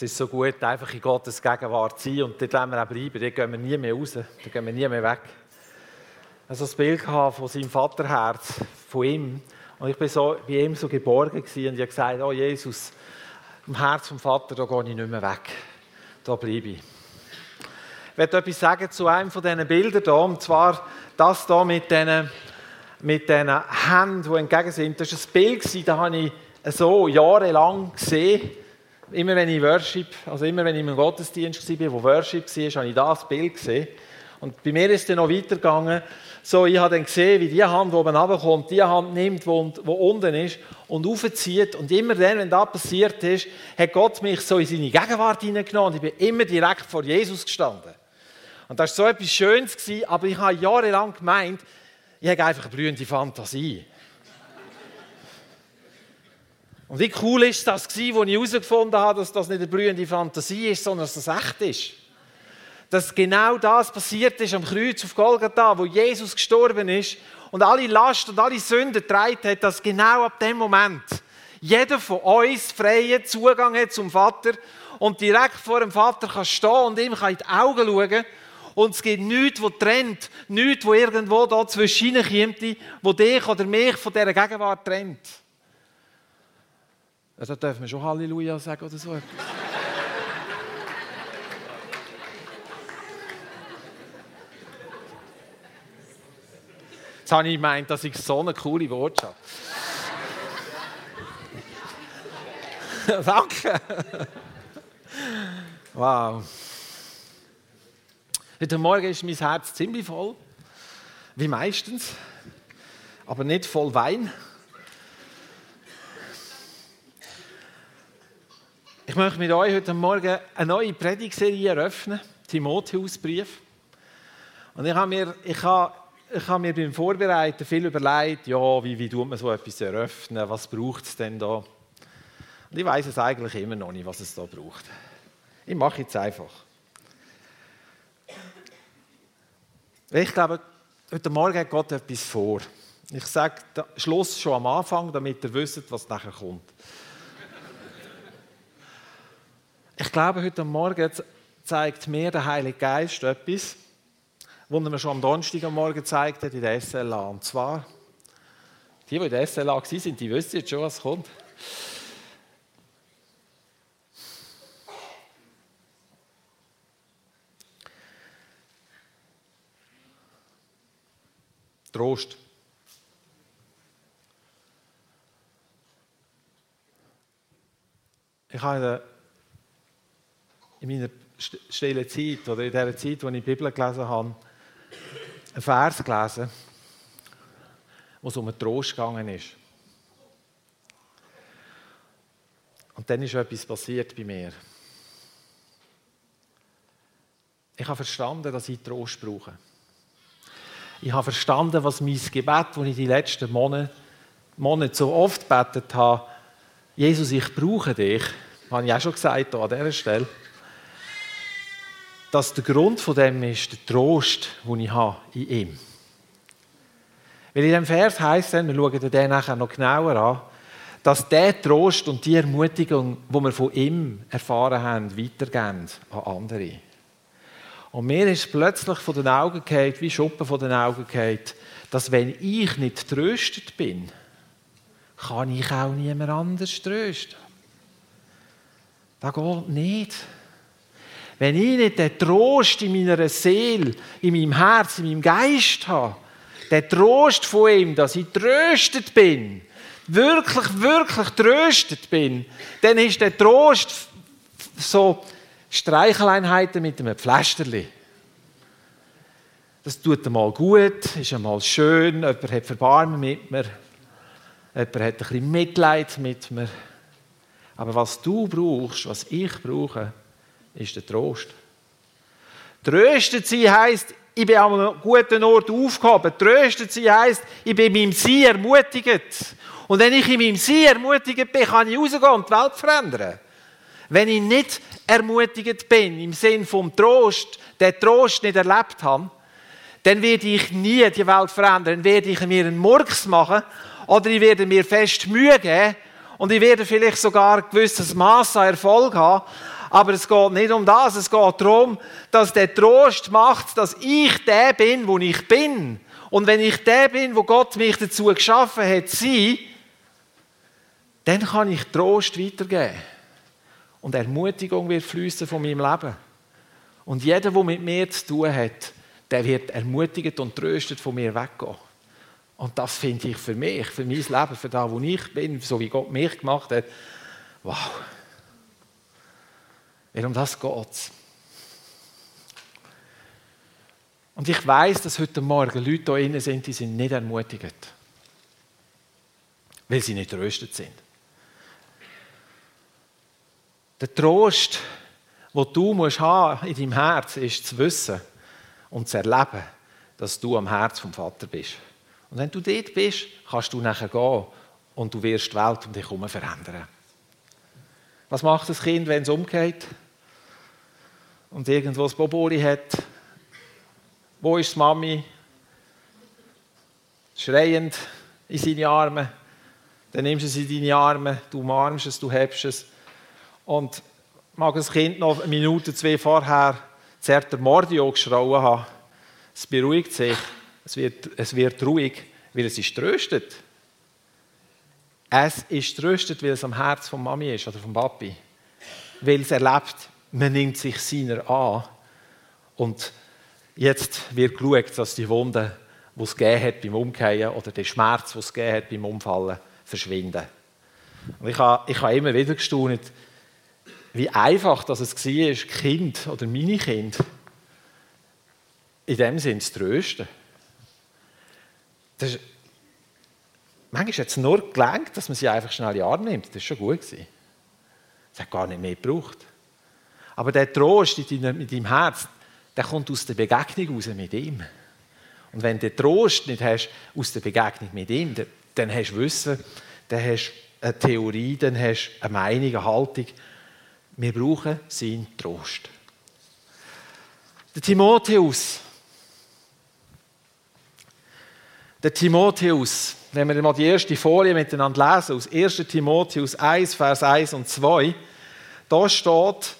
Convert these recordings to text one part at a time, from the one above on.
Es ist so gut, einfach in Gottes Gegenwart zu sein und dort wollen wir auch bleiben. Dort gehen wir nie mehr raus, dort gehen wir nie mehr weg. Also das Bild von seinem Vaterherz, von ihm. Und ich war so, bei ihm so geborgen und ich habe gesagt, oh Jesus, im Herz vom Vater, da gehe ich nicht mehr weg. Da bleibe ich. Ich werde etwas sagen zu einem von diesen Bildern hier, und zwar das hier mit diesen, mit diesen Händen, die entgegen sind. Das war ein Bild, das habe ich so jahrelang gesehen immer wenn ich Worship, also immer wenn ich im Gottesdienst war, wo Worship war, habe ich das Bild gesehen. Und bei mir ist es dann noch weitergegangen. So, ich habe dann gesehen, wie die Hand, die oben runterkommt, die Hand nimmt, die, unten ist, und aufzieht. Und immer dann, wenn das passiert ist, hat Gott mich so in seine Gegenwart hineingenommen ich bin immer direkt vor Jesus gestanden. Und das war so etwas Schönes, aber ich habe jahrelang gemeint, ich habe einfach eine blühende Fantasie. Und wie cool ist das gewesen, als ich herausgefunden habe, dass das nicht eine blühende Fantasie ist, sondern dass das echt ist. Dass genau das passiert ist am Kreuz auf Golgatha, wo Jesus gestorben ist und alle Last und alle Sünden getragen hat, dass genau ab dem Moment jeder von uns freien Zugang hat zum Vater und direkt vor dem Vater kann stehen und ihm kann in die Augen schauen und es gibt nichts, was trennt, nichts, was irgendwo da zwischen kommt, wo dich oder mich von dieser Gegenwart trennt. Da dürfen wir schon Halleluja sagen oder so. Jetzt habe ich gemeint, dass ich so eine coole Botschaft Danke. Wow. Heute Morgen ist mein Herz ziemlich voll, wie meistens, aber nicht voll Wein. Möchte mit euch heute Morgen eine neue Predigserie eröffnen, Timotheusbrief. Und ich habe mir, ich habe, ich habe mir beim Vorbereiten viel überlegt, ja, wie, wie tut man so etwas eröffnen, was braucht es denn da? Und ich weiß es eigentlich immer noch nicht, was es da braucht. Ich mache jetzt einfach. Ich glaube, heute Morgen hat Gott etwas vor. Ich sage Schluss schon am Anfang, damit ihr wisst, was nachher kommt. Ich glaube, heute Morgen zeigt mir der Heilige Geist etwas, was er mir schon am Donnerstag am Morgen gezeigt hat in der SLA. Und zwar, die, die in der SLA waren, die wissen jetzt schon, was kommt. Trost. Ich habe in meiner stillen Zeit oder in der Zeit, wo ich die Bibel gelesen habe, einen Vers gelesen, wo es um einen Trost gegangen ist. Und dann ist etwas passiert bei mir. Ich habe verstanden, dass ich Trost brauche. Ich habe verstanden, was mein Gebet, das ich die letzten Monate, Monate so oft gebetet habe, Jesus, ich brauche dich, habe ich auch schon gesagt an dieser Stelle dass der Grund von dem ist der Trost, den ich habe in ihm. Weil in dem Vers heißt es, wir schauen den nachher noch genauer an, dass der Trost und die Ermutigung, die wir von ihm erfahren haben, weitergehen an andere. Und mir ist plötzlich von den Augen gefallen, wie Schuppen von den Augen gefallen, dass wenn ich nicht tröstet bin, kann ich auch niemand anders trösten. Das geht nicht. Wenn ich nicht den Trost in meiner Seele, in meinem Herz, in meinem Geist habe, den Trost von ihm, dass ich tröstet bin, wirklich, wirklich tröstet bin, dann ist der Trost so Streicheleinheiten mit einem Pflasterli. Das tut einmal gut, ist einmal schön, jemand hat Verbarmen mit mir, jemand hat ein bisschen Mitleid mit mir. Aber was du brauchst, was ich brauche, ist der Trost. Tröstet sie heißt, ich bin an einem guten Ort aufgehoben. Tröstet sie heißt, ich bin meinem Sie ermutigt. Und wenn ich in meinem Sie ermutigt bin, kann ich rausgehen und die Welt verändern. Wenn ich nicht ermutigt bin, im Sinn vom Trost, den Trost nicht erlebt habe, dann werde ich nie die Welt verändern. Dann werde ich mir einen Murks machen oder ich werde mir fest Mühe geben und ich werde vielleicht sogar ein gewisses Maß an Erfolg haben, Aber es geht nicht um das, es geht darum, dass der Trost macht, dass ich der bin, wo ich bin. Und wenn ich der bin, wo Gott mich dazu geschaffen hat, sein, dann kann ich Trost weitergeben. Und Ermutigung wird fließen von meinem Leben. Und jeder, der mit mir zu tun hat, der wird ermutigt und tröstet von mir weggehen. Und das finde ich für mich, für mein Leben, für das, wo ich bin, so wie Gott mich gemacht hat, wow. Weil um das geht es. Und ich weiß, dass heute Morgen Leute hier drin sind, die sind nicht ermutigt. Weil sie nicht tröstet sind. Der Trost, den du musst haben in deinem Herz, ist zu wissen und zu erleben, dass du am Herz vom Vater bist. Und wenn du dort bist, kannst du nachher gehen und du wirst die Welt um dich herum verändern. Was macht das Kind, wenn es umgeht und irgendwo das Boboli hat? Wo ist die Mami? Schreiend in seine Arme. Dann nimmst du es in deine Arme, du umarmst es, du hebst es. Und mag das Kind noch eine Minute, zwei vorher zerter Mordio geschrauen haben. Es beruhigt sich, es wird, es wird ruhig, weil es ist tröstet. Es ist tröstet, weil es am Herz von Mami ist oder vom Papi. Weil es erlebt, man nimmt sich seiner an. Und jetzt wird geschaut, dass die Wunde, die es gegeben hat beim Umkehren oder der Schmerz, den es gegeben hat beim Umfallen, verschwinden. Und ich habe, ich habe immer wieder gestaunt, wie einfach das es war, Kind oder meine Kind in dem Sinn zu trösten. Das ist, manchmal hat es nur gelangt, dass man sie einfach schnell in die Arme nimmt. Das war schon gut. Es hat gar nicht mehr gebraucht. Aber der Trost in deinem, in deinem Herz, der kommt aus der Begegnung raus mit ihm. Und wenn du den Trost nicht hast aus der Begegnung mit ihm, dann hast du Wissen, dann hast du eine Theorie, dann hast du eine Meinung, eine Haltung, wir brauchen seinen Trost. Der Timotheus. Der Timotheus, wenn wir mal die erste Folie miteinander lesen, aus 1. Timotheus 1, Vers 1 und 2, da steht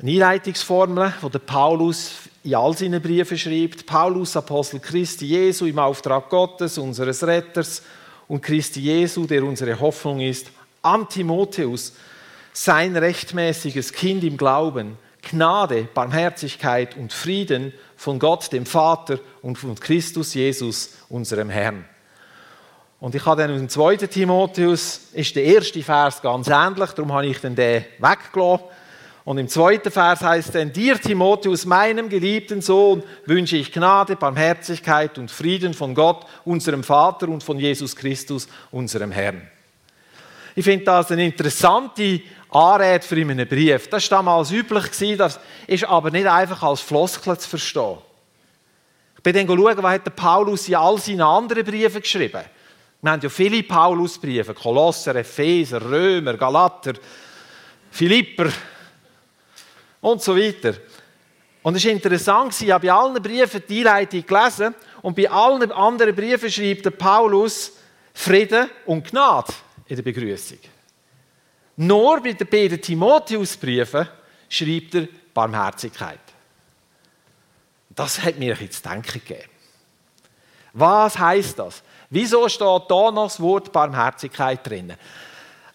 eine Einleitungsformel, die der Paulus in all seinen Briefen schreibt. Paulus, Apostel Christi Jesu, im Auftrag Gottes, unseres Retters und Christi Jesu, der unsere Hoffnung ist, an Timotheus, sein rechtmäßiges Kind im Glauben, Gnade, Barmherzigkeit und Frieden von Gott, dem Vater und von Christus Jesus, unserem Herrn. Und ich habe dann im zweiten Timotheus, ist der erste Vers ganz ähnlich, darum habe ich den weggelassen. Und im zweiten Vers heißt dann, dir Timotheus, meinem geliebten Sohn, wünsche ich Gnade, Barmherzigkeit und Frieden von Gott, unserem Vater und von Jesus Christus, unserem Herrn. Ich finde das eine interessante Anrede für einen Brief. Das war damals üblich, das ist aber nicht einfach als Floskel zu verstehen. Ich bin dann schauen, was hat Paulus in all seinen anderen Briefen geschrieben. Wir haben ja viele Paulusbriefe, Kolosser, Epheser, Römer, Galater, Philipper und so weiter. Und es war interessant, ich habe bei allen Briefen die Einleitung gelesen und bei allen anderen Briefen schreibt Paulus Frieden und Gnade in der Begrüßung. Nur bei den beiden Timotheusbriefen schreibt er Barmherzigkeit. Das hat mir ein zu denken gegeben. Was heißt das? Wieso steht da noch das Wort Barmherzigkeit drin?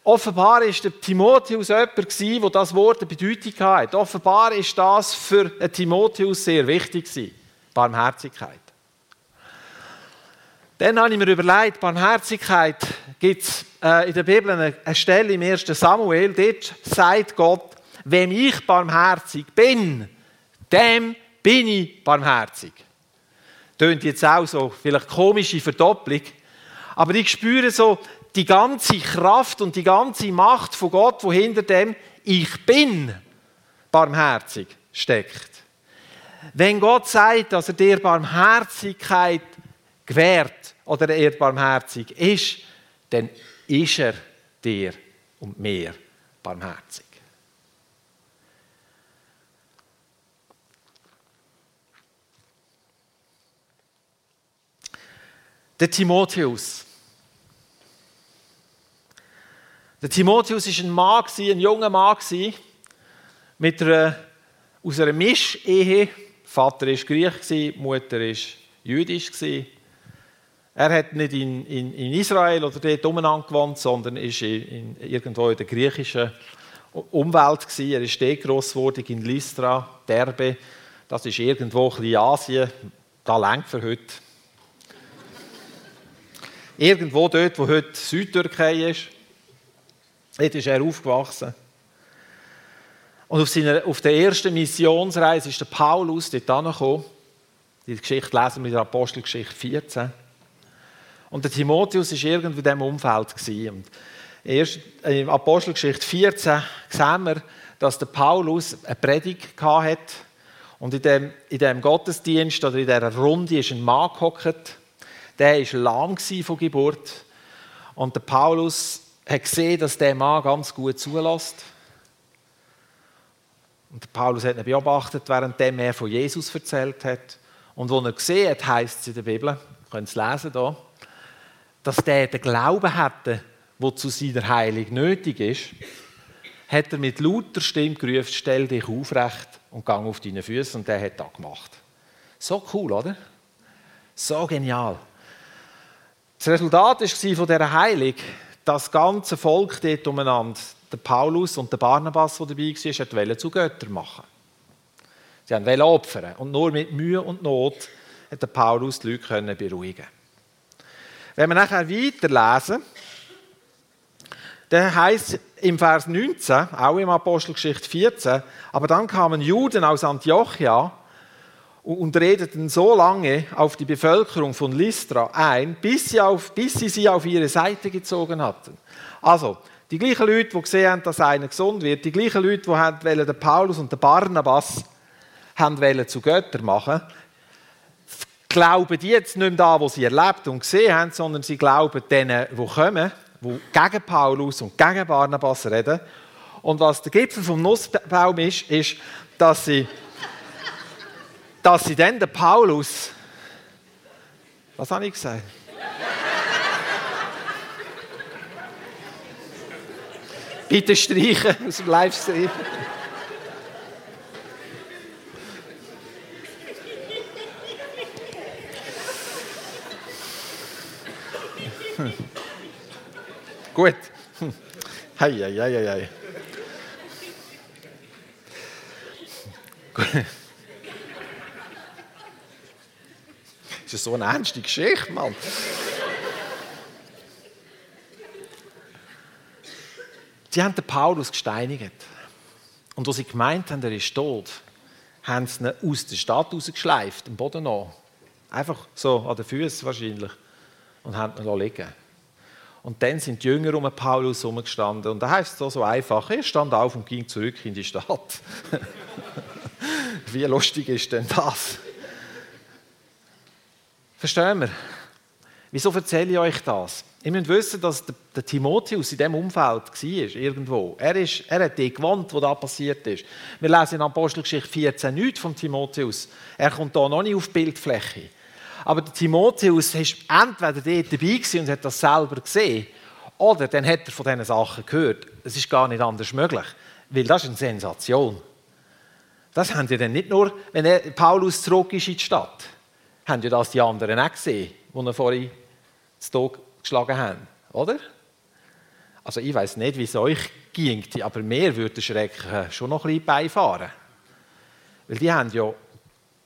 Offenbar ist der Timotheus jemand, der das Wort eine Bedeutung hat. Offenbar ist das für Timotheus sehr wichtig. Barmherzigkeit. Dann habe ich mir überlegt, Barmherzigkeit gibt es äh, in der Bibel eine, Stelle im 1. Samuel, dort sagt Gott, wem ich barmherzig bin, dem bin ich barmherzig. Tönt jetzt auch so, vielleicht komische Verdopplung, aber ich spüre so die ganze Kraft und die ganze Macht von Gott, wo hinter dem Ich bin barmherzig steckt. Wenn Gott sagt, dass er dir Barmherzigkeit gewährt oder er barmherzig ist, dann ist er dir und mir barmherzig. Der Timotheus. Der Timotheus war ein Mann, ein junger Mann, mit einer, aus einer Mischehe. Vater war Griech, Mutter war jüdisch. Er hat nicht in, in, in Israel oder dort umeinander gewohnt, sondern ist in, in, irgendwo in der griechischen Umwelt. Gewesen. Er ist dort gross in Lystra, Derbe. Das ist irgendwo in Asien. Da längt für heute. irgendwo dort, wo heute Südtürkei ist. Dort ist er aufgewachsen. Und auf, seiner, auf der ersten Missionsreise ist der Paulus dort angekommen. Die Geschichte lesen wir in der Apostelgeschichte 14. Und der Timotheus war irgendwie in diesem Umfeld. Und erst in Apostelgeschichte 14 sehen wir, dass der Paulus eine Predigt hatte. Und in dem, in dem Gottesdienst oder in dieser Runde ist ein Mann gehockt. Der war lahm von Geburt. Und der Paulus hat gesehen, dass der Mann ganz gut zulässt. Und der Paulus hat ihn beobachtet, während er von Jesus erzählt hat. Und wo er gesehen hat, heisst es in der Bibel, ihr könnt es lesen hier, dass der den Glauben hatte, der zu seiner Heilung nötig ist, hat er mit lauter Stimme gerufen, stell dich aufrecht und gang auf deine Füße. Und der hat das gemacht. So cool, oder? So genial. Das Resultat war von dieser Heilung, dass das ganze Volk dort umeinander, der Paulus und der Barnabas, der dabei war, wollten zu Göttern machen. Sie wollten opfern. Und nur mit Mühe und Not hat der Paulus die Leute beruhigen Wenn wir nachher weiterlesen, dann heißt im Vers 19, auch im Apostelgeschichte 14, aber dann kamen Juden aus Antiochia und redeten so lange auf die Bevölkerung von Lystra ein, bis sie, auf, bis sie sie auf ihre Seite gezogen hatten. Also, die gleichen Leute, die gesehen haben, dass einer gesund wird, die gleichen Leute, die haben, den Paulus und den Barnabas haben wollen zu Göttern machen, glauben die jetzt nicht mehr da, was sie erlebt und gesehen haben, sondern sie glauben denen, die kommen, die gegen Paulus und gegen Barnabas reden. Und was der Gipfel vom Nussbaum ist, ist, dass sie, dass sie dann den Paulus, was habe ich gesagt? Bitte streichen aus dem Livestream. Gut. Hei, hei, hei, hei. Das ist so eine ernste Geschichte, Mann. Sie haben den Paulus gesteinigt. Und als sie gemeint haben, er ist tot, haben sie ihn aus der Stadt rausgeschleift, am Boden an. Einfach so an den Füßen wahrscheinlich. Und haben ihn liegen Und dann sind die Jünger um Paulus herumgestanden. Und da heißt es so, einfach: Er stand auf und ging zurück in die Stadt. Wie lustig ist denn das? Verstehen wir? Wieso erzähle ich euch das? Ihr müsst wissen, dass der, Timotheus in diesem Umfeld war, irgendwo. Er, ist, er hat die gewohnt, was da passiert ist. Wir lesen in Apostelgeschichte 14 nichts von Timotheus. Er kommt da noch nicht auf Bildfläche. Aber der Timotheus war entweder dort dabei und hat das selber gesehen, oder dann hat er von diesen Sachen gehört. Es ist gar nicht anders möglich, weil das ist eine Sensation. Das haben ja dann nicht nur, wenn Paulus zurück ist in die Stadt, haben ja das die anderen auch gesehen, die er vorhin zu Tod geschlagen haben, oder? Also ich weiß nicht, wie es euch ging, aber mir würde Schrecken schon noch ein bisschen beifahren. Weil die haben ja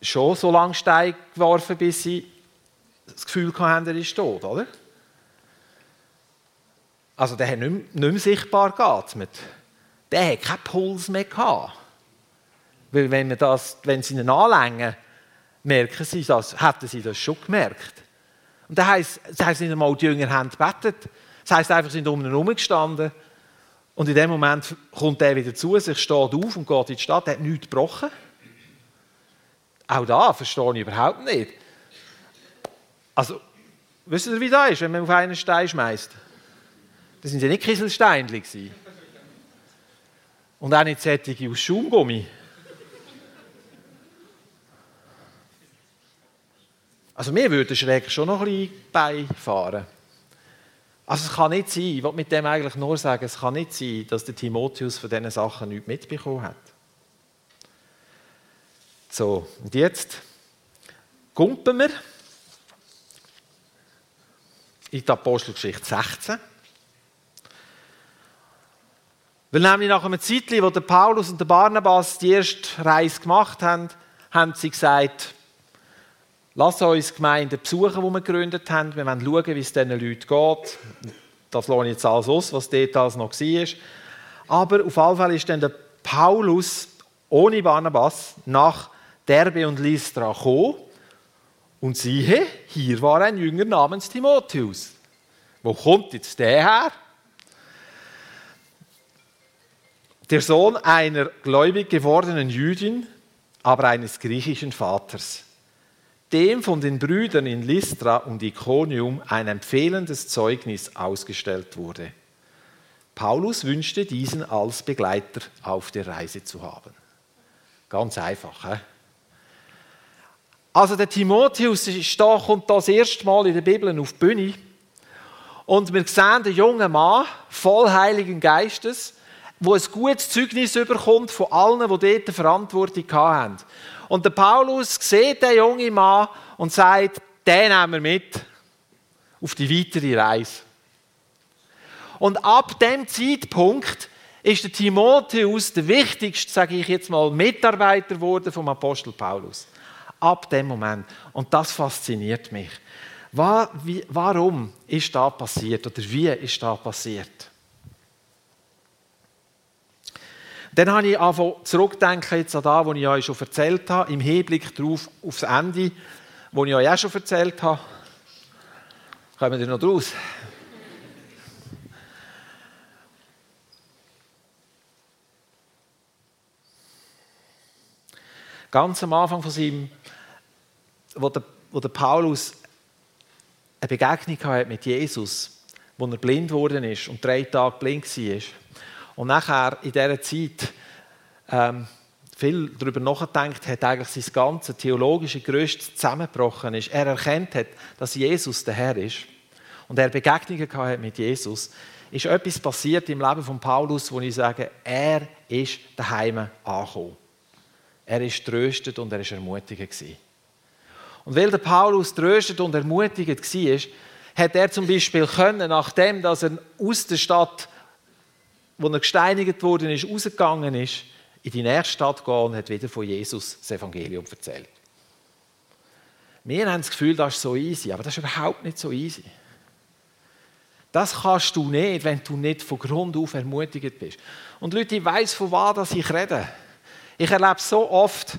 schon so lange Steine geworfen, bis sie das Gefühl hatten, er ist tot, oder? Also der hat nicht mehr, nicht mehr sichtbar geatmet. Der hat keinen Puls mehr gehabt. Weil wenn, wir das, wenn sie ihn anlängen, merken sie das, hätten sie das schon gemerkt. Und das heisst, das heisst nicht einmal, die Jünger haben gebetet. Das heisst einfach, sie sind um ihn herumgestanden. Und in dem Moment kommt er wieder zu sich, steht auf und geht in die Stadt, hat nichts gebrochen. Auch da verstehe ich überhaupt nicht. Also, wisst ihr, wie das ist, wenn man auf einen Stein schmeißt? Das sind ja nicht Kieselsteinchen. Und auch nicht Sättige aus Schaumgummi. Also mir würde Schreck schon noch ein bisschen beifahren. Also es kann nicht sein, ich will mit dem eigentlich nur sagen, es kann nicht sein, dass der Timotheus von diesen Sachen nichts mitbekommen hat. So, und jetzt kumpen wir in die Apostelgeschichte 16. Weil nämlich nach einem Zeitchen, wo der Paulus und der Barnabas die erste Reise gemacht haben, haben sie gesagt, lass uns Gemeinden besuchen, die wir gegründet haben. Wir wollen schauen, wie es diesen Leuten geht. Das lohne ich jetzt alles aus, was dort alles noch war. Aber auf jeden Fall ist dann der Paulus ohne Barnabas nach Derbe und Lystra gekommen. Und siehe, hier war ein Jünger namens Timotheus. Wo kommt jetzt der her? der Sohn einer gläubig gewordenen Jüdin, aber eines griechischen Vaters, dem von den Brüdern in Lystra und Iconium ein empfehlendes Zeugnis ausgestellt wurde. Paulus wünschte diesen als Begleiter auf der Reise zu haben. Ganz einfach. He? Also der Timotheus ist da, kommt das erste Mal in der Bibel auf die Bühne und wir sehen den jungen Mann voll Heiligen Geistes, wo ein gutes Zeugnis überkommt von allen, die dort Verantwortung hatten. Und der Paulus sieht den jungen Mann und sagt, den nehmen wir mit auf die weitere Reise. Und ab dem Zeitpunkt ist der Timotheus der wichtigste, sage ich jetzt mal, Mitarbeiter geworden vom Apostel Paulus. Ab dem Moment. Und das fasziniert mich. Warum ist da passiert oder wie ist da passiert? Dann habe ich angefangen zurückdenken jetzt an das, was ich euch schon erzählt habe, im Hinblick darauf, aufs Ende, das ich euch auch schon erzählt habe. Kommen wir noch draus? Ganz am Anfang von seinem, wo der, wo der Paulus eine Begegnung hatte mit Jesus, wo er blind geworden ist und drei Tage blind war und nachher in dieser Zeit ähm, viel darüber nachgedacht hat, eigentlich sein ganzes theologische Gerüst zusammengebrochen ist. Er erkennt hat, dass Jesus der Herr ist und er Begegnungen hat mit Jesus, ist etwas passiert im Leben von Paulus, wo ich sage, er ist daheim angekommen. Er ist tröstet und er ist ermutigend gewesen. Und weil der Paulus tröstet und ermutigend war, hat er zum Beispiel können, nachdem dass er aus der Stadt wo er gesteinigt worden ist, rausgegangen ist, in die nächste Stadt gehen und hat wieder von Jesus das Evangelium erzählt. Wir haben das Gefühl, das ist so easy, aber das ist überhaupt nicht so easy. Das kannst du nicht, wenn du nicht von Grund auf ermutigt bist. Und Leute, ich weiss, von was ich rede. Ich erlebe so oft,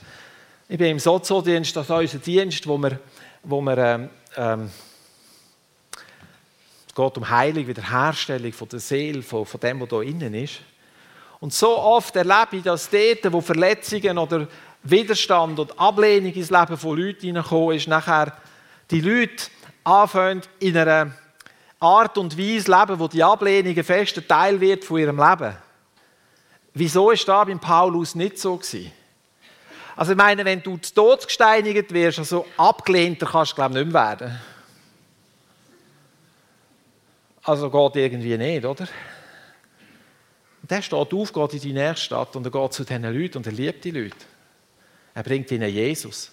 ich bin im Sozialdienst, das ist unser Dienst, wo wir, wo wir ähm, ähm, es geht um Heilung, Wiederherstellung von der Seele, von, von dem, was da innen ist. Und so oft erlebe ich das dort, wo Verletzungen oder Widerstand oder Ablehnung ins Leben von Leuten hineinkommen ist, nachher die Leute anfangen, in einer Art und Weise leben, wo die Ablehnung ein fester Teil wird von ihrem Leben. Wieso ist das beim Paulus nicht so gewesen? Also ich meine, wenn du zu Tod gesteinigt wirst, also abgelehnter kannst du glaube ich nicht mehr werden. Also geht irgendwie nicht, oder? Und der steht auf, geht in die nächste Stadt und er geht zu diesen Leuten und er liebt die Leute. Er bringt ihnen Jesus.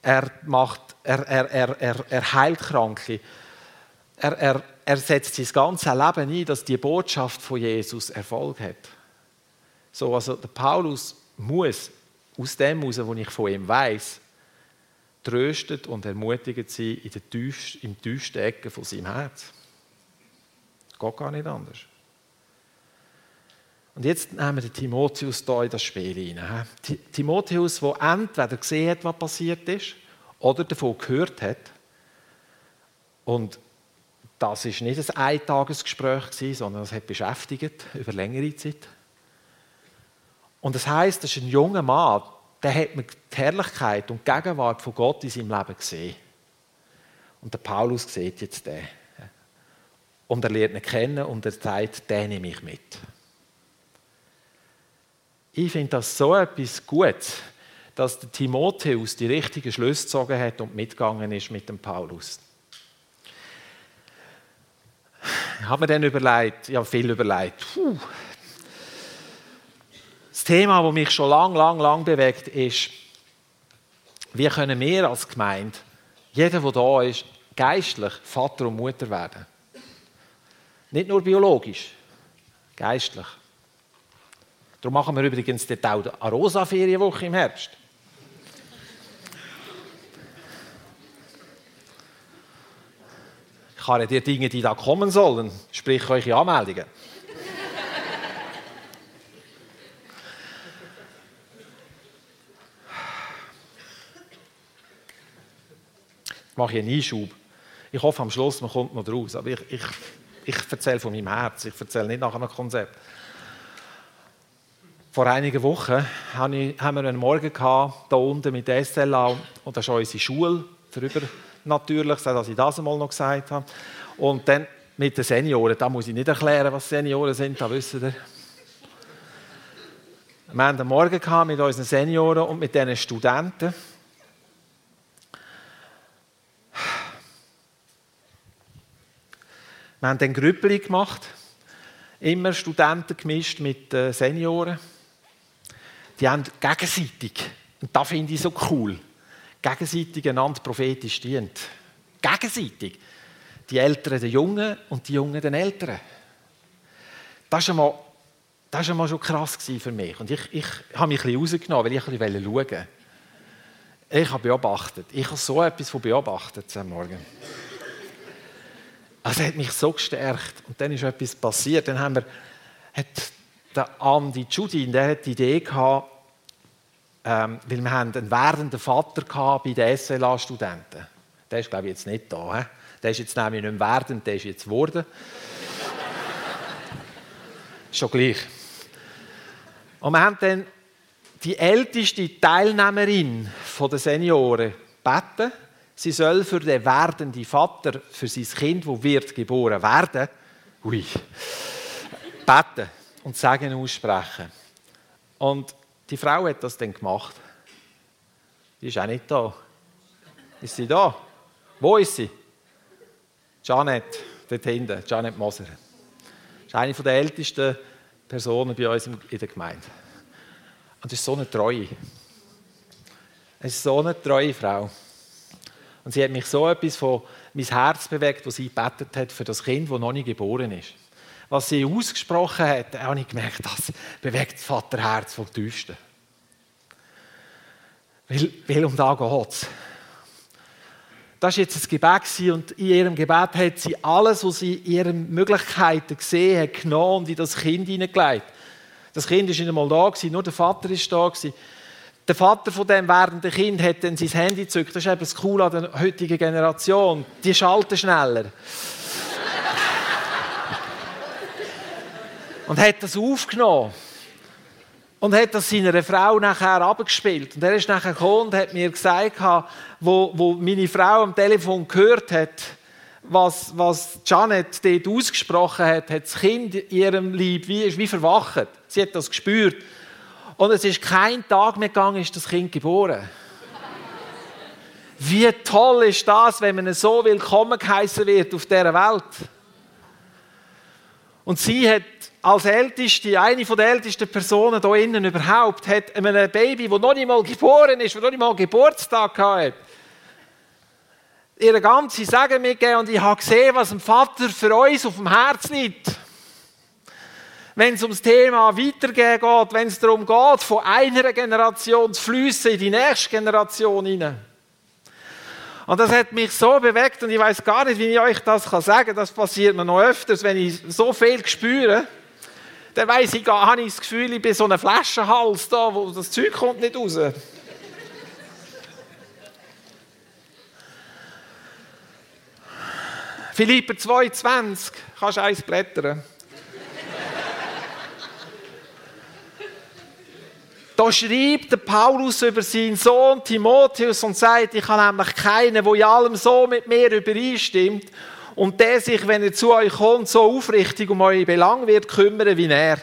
Er, macht, er, er, er, er, er heilt Kranke. Er, er, er setzt sein ganzes Leben ein, dass die Botschaft von Jesus Erfolg hat. So, also der Paulus muss aus dem heraus, was ich von ihm weiß, tröstet und ermutigt sein in der tiefsten, im tiefsten Ecke von seinem Herz. Geht gar nicht anders. Und jetzt nehmen wir den Timotheus hier in das Spiel hinein. Timotheus, der entweder gesehen hat, was passiert ist, oder davon gehört hat. Und das war nicht ein Eintagesgespräch, sondern es hat beschäftigt über längere Zeit. Und das heißt, das ist ein junger Mann, der hat die Herrlichkeit und die Gegenwart von Gott in seinem Leben gesehen. Und der Paulus sieht jetzt den und er lernt ihn kennen und er sagt, den nehme ich mit. Ich finde das so etwas Gutes, dass der Timotheus die richtigen Schlüsse gezogen hat und mitgegangen ist mit dem Paulus. Ich habe mir dann überlegt, habe viel überlegt. Puh. Das Thema, das mich schon lang, lang, lang bewegt, ist, wie können wir als Gemeinde, jeder, der da ist, geistlich Vater und Mutter werden? Nicht nur biologisch, geistlich. Darum machen wir übrigens dort auch eine Rosa-Ferienwoche im Herbst. Ich habe dir Dinge, die da kommen sollen, sprich eure Anmeldungen. Mache hier einen Einschub. Ich hoffe, am Schluss man kommt noch raus. Aber ich, ich, ich erzähle von meinem Herz. Ich erzähle nicht nach einem Konzept. Vor einigen Wochen haben wir einen Morgen gehabt, hier unten mit der SLA. Und das ist unsere Schule für Übernatürliches, dass ich das einmal noch gesagt habe. Und dann mit den Senioren. Da muss ich nicht erklären, was Senioren sind, da wissen ihr. Wir haben einen Morgen gehabt mit unseren Senioren und mit diesen Studenten. Wir haben dann Grüppli gemacht, immer Studenten gemischt mit äh, Senioren. Die haben gegenseitig, und das finde ich so cool, gegenseitig einander prophetisch dient. Gegenseitig. Die Älteren den Jungen und die Jungen den Älteren. Das war einmal, das war schon krass für mich. Und ich, ich habe mich ein bisschen rausgenommen, weil ich ein bisschen schauen wollte. Ich habe beobachtet. Ich habe so etwas von beobachtet am Morgen. Also hat mich so gestärkt. Und dann ist etwas passiert. Dann haben wir, hat der Andi Judin, der hat die Idee gehabt, ähm, weil wir einen werdenden Vater bei den SLA-Studenten. Der ist, glaube ich, jetzt nicht da. He? Der ist jetzt nämlich nicht mehr werdend, der ist jetzt geworden. Schon gleich. Und wir haben dann die älteste Teilnehmerin der Senioren gebeten, sie soll für den werdenden Vater, für sein Kind, wo wird geboren werden, ui, beten und Segen aussprechen. Und die Frau hat das dann gemacht. Die ist auch nicht da. Ist sie da? Wo ist sie? Janet, dort hinten, Janet Moser. Das ist eine der ältesten Personen bei uns in der Gemeinde. Und das ist so eine treue. Es ist so eine treue Frau. Und sie hat mich so etwas von mein Herz bewegt, was sie gebetet hat für das Kind, das noch nicht geboren ist. Was sie ausgesprochen hat, habe ich gemerkt, das bewegt das Vaterherz vom Tiefsten. Weil, weil um da geht es. Das war jetzt ein Gebet und in ihrem Gebet hat sie alles, was sie in ihren Möglichkeiten gesehen hat, genommen und in das Kind hineingelegt. Das Kind war nicht einmal da, nur der Vater war da. Der Vater von dem werdenden Kind hat dann sein Handy gezückt. Das ist eben das Coole an der heutigen Generation. Die schalten schneller. und hat das aufgenommen. Und hat das seiner Frau nachher abgespielt. Und er ist nachher gekommen und hat mir gesagt, wo, wo meine Frau am Telefon gehört hat, was, was Janet dort ausgesprochen hat, hat das Kind in ihrem Leib wie, wie verwacht. Sie hat das gespürt. Und es ist kein Tag mehr gegangen, ist das Kind geboren. Wie toll ist das, wenn man so willkommen geheißen wird auf dieser Welt. Und sie hat als älteste, eine der ältesten Personen hier innen überhaupt, hat einem Baby, das noch nicht mal geboren ist, das noch nicht mal Geburtstag hat, ihre ganze Sagen mitgegeben und ich habe gesehen, was dem Vater für uns auf dem Herz liegt wenn es ums Thema Weitergehen geht, wenn es darum geht, von einer Generation zu fließen in die nächste Generation hinein. Und das hat mich so bewegt und ich weiß gar nicht, wie ich euch das sagen kann. Das passiert mir noch öfters, wenn ich so viel spüre. Dann weiß ich, habe ich das Gefühl, ich bin so ein Flaschenhals da, wo das Zeug kommt nicht raus. Philipper 2,20, kannst du eins blättern. Da schreibt Paulus über seinen Sohn Timotheus und sagt, ich habe nämlich keinen, der in allem so mit mir übereinstimmt und der sich, wenn er zu euch kommt, so aufrichtig um eure Belange wird kümmern wie er.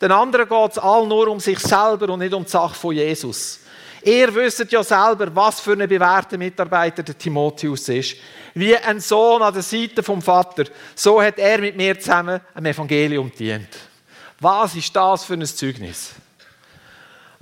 Den anderen geht es all nur um sich selber und nicht um die Sache von Jesus. Ihr wisst ja selber, was für ein bewährter Mitarbeiter der Timotheus ist. Wie ein Sohn an der Seite vom Vater. So hat er mit mir zusammen am Evangelium dient. Was ist das für ein Zeugnis?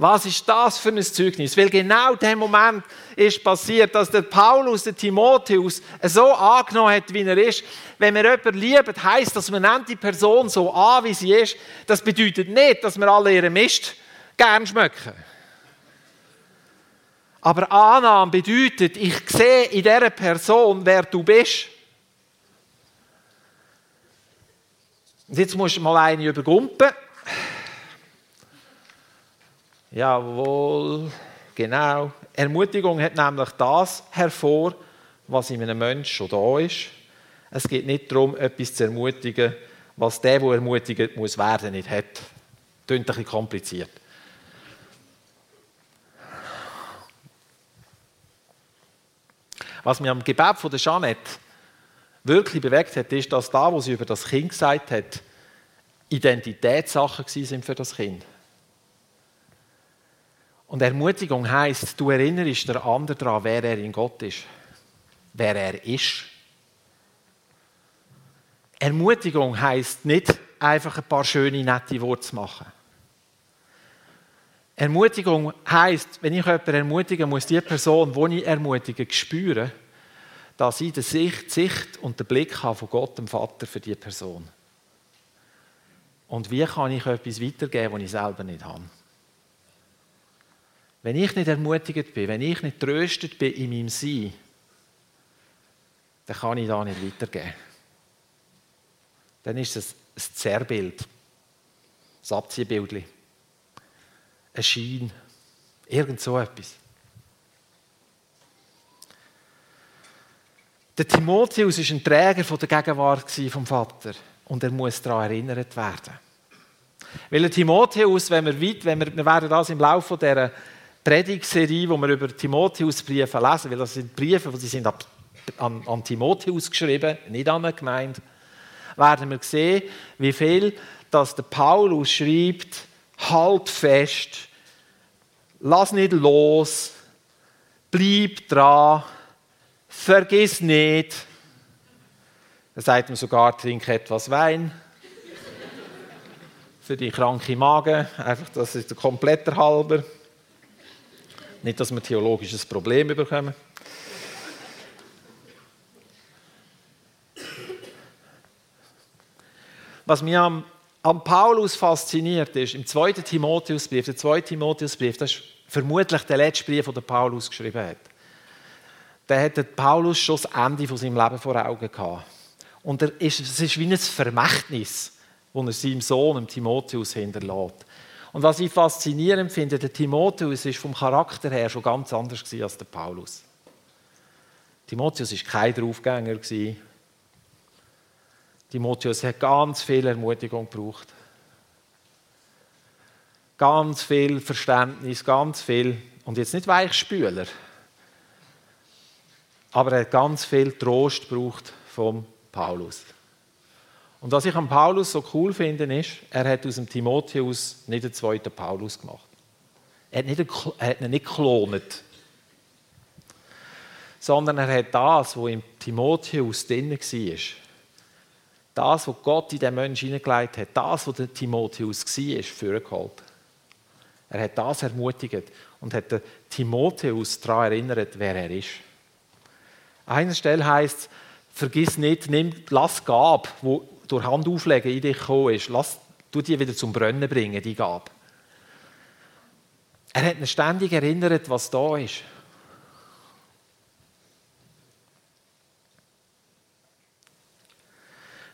Was ist das für ein Zeugnis? Weil genau der Moment ist passiert, dass der Paulus den Timotheus so angenommen hat, wie er ist. Wenn wir jemanden lieben, heisst dass man nennt die Person so an, wie sie ist. Das bedeutet nicht, dass wir alle ihren Mist gern schmecken. Aber Annahme bedeutet, ich sehe in dieser Person, wer du bist. Und jetzt musst du mal eine übergumpen. Jawohl, genau. Ermutigung hat nämlich das hervor, was in einem Menschen schon da ist. Es geht nicht darum, etwas zu ermutigen, was der, der ermutigt muss werden, nicht hat. Das klingt ein bisschen kompliziert. Was mich am Gebet von der Jeanette wirklich bewegt hat, ist, dass da, wo sie über das Kind gesagt hat, Identitätssachen sind für das Kind. Und Ermutigung heißt, du erinnerst der andere daran, wer er in Gott ist, wer er ist. Ermutigung heißt nicht einfach ein paar schöne, nette Worte zu machen. Ermutigung heißt, wenn ich jemanden ermutige, muss die Person, die ich ermutige, spüren, dass ich die Sicht, Sicht und den Blick habe von Gott, dem Vater, für die Person. Und wie kann ich etwas weitergeben, was ich selber nicht habe? Wenn ich nicht ermutigt bin, wenn ich nicht tröstet bin in meinem Sein, dann kann ich da nicht weitergeben. Dann ist es ein Zerrbild, ein Abziehbild, ein Schein, irgend so etwas. Der Timotheus war ein Träger der Gegenwart vom Vater und er muss daran erinnert werden. Weil der Timotheus, wenn wir weit, wenn wir, wir werden das im Laufe dieser Predigtserie, wo wir über Timotheusbriefe lesen, weil das sind Briefe, die sind an, an Timotheus geschrieben, nicht an eine Gemeinde, werden wir sehen, wie viel dass der Paulus schreibt, halt fest, lass nicht los, bleib dran, vergiss nicht. Er sagt ihm sogar, trink etwas Wein. Für die kranke Magen, einfach, das ist der komplette Halber. Nicht, dass wir theologisches Problem bekommen. Was mich am, am Paulus fasziniert ist, im zweiten Timotheusbrief, der zweite Timotheusbrief, das ist vermutlich der letzte Brief, den Paulus geschrieben hat. Da hat Paulus schon das Ende von seinem Leben vor Augen gehabt. Und er ist, es ist wie ein Vermächtnis, das er seinem Sohn, Timotheus, hinterlässt. Und was ich faszinierend finde, der Timotheus ist vom Charakter her schon ganz anders als der Paulus. Timotheus war kein Draufgänger. Timotheus hat ganz viel Ermutigung gebraucht. Ganz viel Verständnis, ganz viel, und jetzt nicht Weichspüler, aber er hat ganz viel Trost gebraucht vom Paulus. Und was ich an Paulus so cool finde, ist, er hat aus dem Timotheus nicht den zweiten Paulus gemacht. Er hat, nicht, er hat ihn nicht geklont, sondern er hat das, was im Timotheus drin war, das, was Gott in den Menschen hineingelegt hat, das, was der Timotheus war, vorgeholt. Er hat das ermutigt und hat den Timotheus daran erinnert, wer er ist. An einer Stelle heißt es, vergiss nicht, nimm, lass Gab, wo durch Handauflegen in dich gekommen ist, lass, du die wieder zum Brennen bringen, die Gabe. Er hat ihn ständig erinnert, was da ist.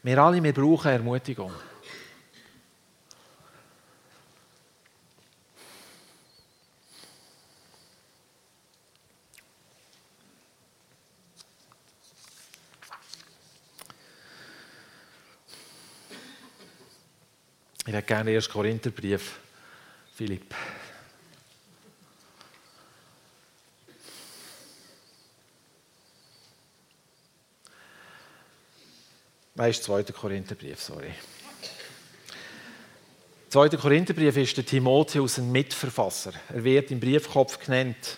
Wir alle, wir brauchen Ermutigung. Ich hätte gerne den 1. Korintherbrief, Philipp. Nein, ist 2. Korintherbrief, sorry. 2. Korintherbrief ist der Timotheus ein Mitverfasser. Er wird im Briefkopf genannt.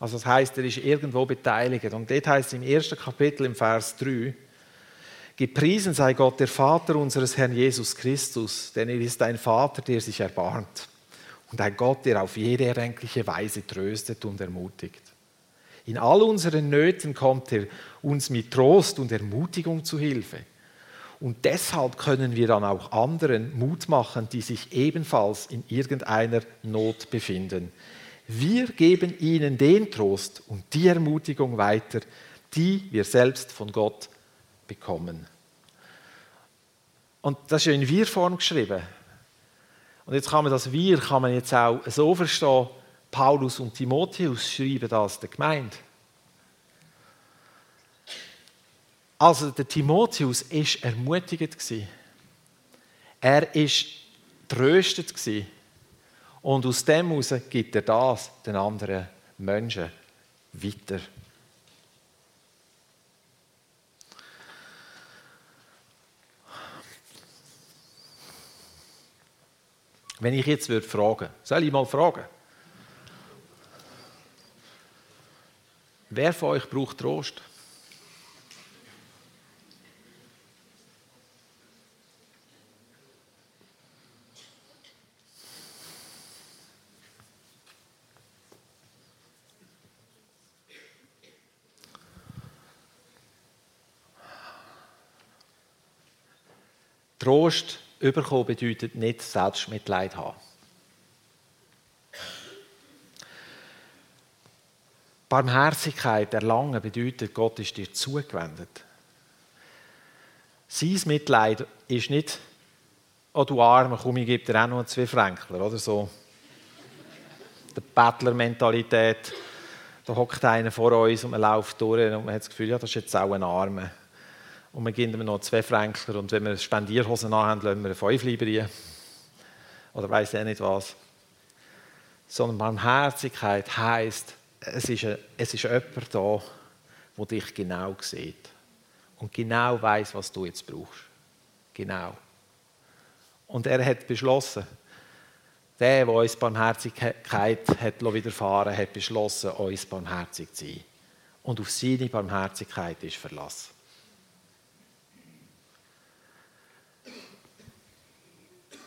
Also das heißt, er ist irgendwo beteiligt. Und dort heißt es im ersten Kapitel im Vers 3, Gepriesen sei Gott, der Vater unseres Herrn Jesus Christus, denn er ist ein Vater, der sich erbarmt und ein Gott, der auf jede erdenkliche Weise tröstet und ermutigt. In all unseren Nöten kommt er uns mit Trost und Ermutigung zu Hilfe. Und deshalb können wir dann auch anderen Mut machen, die sich ebenfalls in irgendeiner Not befinden. Wir geben ihnen den Trost und die Ermutigung weiter, die wir selbst von Gott bekommen. Und das ist ja in Wir-Form geschrieben. Und jetzt kann man das Wir kann man jetzt auch so verstehen, Paulus und Timotheus schreiben das der Gemeinde. Also der Timotheus ist ermutigend Er ist tröstet Und aus dem heraus gibt er das den anderen Menschen weiter. Wenn ich jetzt würde fragen, soll ich mal fragen? Wer von euch braucht Trost? Trost überkommen bedeutet nicht Selbstmitleid haben. Barmherzigkeit erlangen bedeutet, Gott ist dir zugewendet. Sein Mitleid ist nicht, oh du Arme, komm, ich gebe dir auch noch zwei Fränkler, oder so. Die Bettler-Mentalität, da hockt einer vor uns und man läuft durch und man hat das Gefühl, ja, das ist jetzt auch ein Arme. Und wir geben ihm noch zwei Fränkler und wenn wir Spendierhosen haben, lassen wir fünf lieber rein. Oder weiß ich nicht was. Sondern Barmherzigkeit heisst, es ist, ein, es ist jemand da, der dich genau sieht. Und genau weiß, was du jetzt brauchst. Genau. Und er hat beschlossen, der, der uns Barmherzigkeit hat widerfahren hat beschlossen, uns barmherzig zu sein. Und auf seine Barmherzigkeit ist verlassen.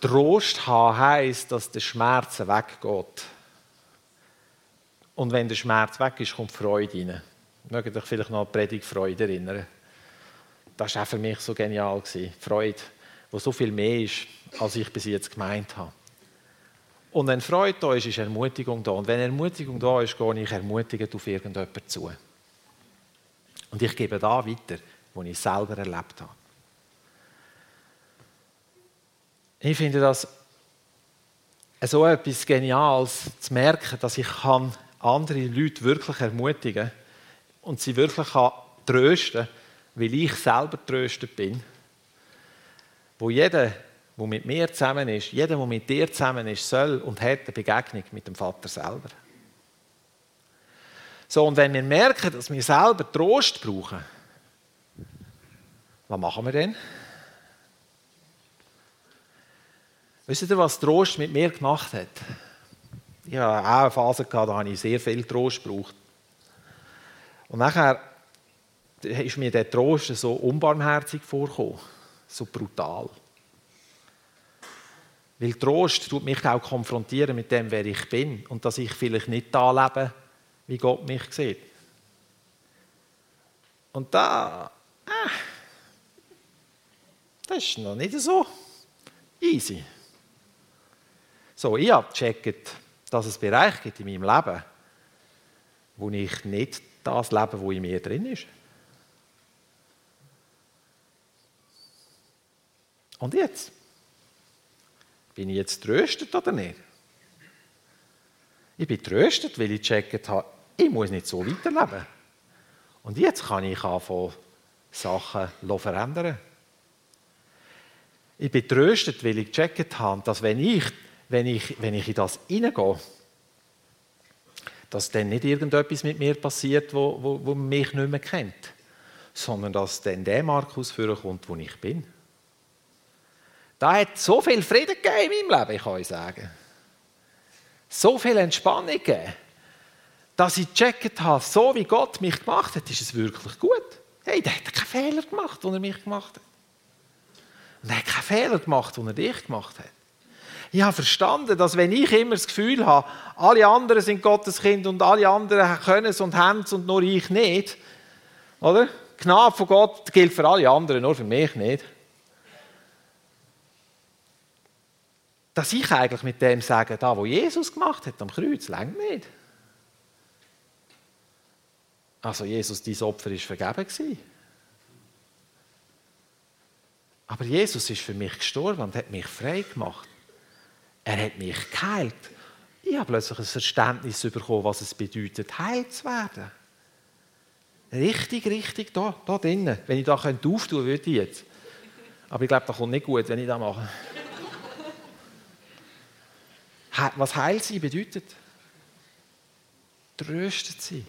Trost haben heisst, dass der Schmerz weggeht. Und wenn der Schmerz weg ist, kommt Freude rein. Mögt euch vielleicht noch an die Predigt Freude erinnern. Das war auch für mich so genial. Freude, wo so viel mehr ist, als ich bis jetzt gemeint habe. Und wenn Freude da ist, ist Ermutigung da. Und wenn Ermutigung da ist, gehe ich ermutigend auf irgendjemanden zu. Und ich gebe da weiter, was ich selber erlebt habe. Ich finde das so etwas Geniales, zu merken, dass ich andere Leute wirklich ermutigen kann und sie wirklich trösten kann, weil ich selber tröstet bin. Wo jeder, der mit mir zusammen ist, jeder, der mit dir zusammen ist, soll und hat eine Begegnung mit dem Vater selber. So, und wenn wir merken, dass wir selber Trost brauchen, was machen wir denn? Wisst ihr, was Trost mit mir gemacht hat? Ich hatte auch eine Phase, da habe ich sehr viel Trost gebraucht. Und nachher ist mir der Trost so unbarmherzig vorgekommen, so brutal. Weil Trost tut mich auch konfrontieren mit dem, wer ich bin und dass ich vielleicht nicht da lebe, wie Gott mich sieht. Und da, äh, das ist noch nicht so easy. So, ich habe gecheckt, dass es Bereiche gibt in meinem Leben, wo ich nicht das lebe, wo in mir drin ist. Und jetzt? Bin ich jetzt tröstet oder nicht? Ich bin tröstet, weil ich gecheckt habe, ich muss nicht so weiterleben. Und jetzt kann ich anfangen, Sachen verändern. Ich bin tröstet, weil ich gecheckt habe, dass wenn ich wenn ich, wenn ich in das hineingehe, dass dann nicht irgendetwas mit mir passiert, wo, wo, wo mich nicht mehr kennt, sondern dass dann der Markus vorkommt, wo ich bin. Da hat so viel Frieden gegeben in meinem Leben, ich kann euch sagen. So viel Entspannung gegeben, dass ich gecheckt habe, so wie Gott mich gemacht hat, ist es wirklich gut. Hey, der hat keinen Fehler gemacht, den er mich gemacht hat. Und er hat keinen Fehler gemacht, den er dich gemacht hat. Ich habe verstanden, dass wenn ich immer das Gefühl habe, alle anderen sind Gottes Kind und alle anderen können es und haben es und nur ich nicht, oder? Gnade von Gott gilt für alle anderen, nur für mich nicht. Dass ich eigentlich mit dem sage, da, wo Jesus gemacht hat am Kreuz, längt nicht. Also Jesus, dein Opfer ist vergeben gewesen. Aber Jesus ist für mich gestorben und hat mich frei gemacht. Er hat mich geheilt. Ich habe plötzlich ein Verständnis bekommen, was es bedeutet, heil zu werden. Richtig, richtig da, da drinnen. Wenn ich da könnte würde ich jetzt. Aber ich glaube, das kommt nicht gut, wenn ich das mache. Was heil sein bedeutet? Tröstet sie.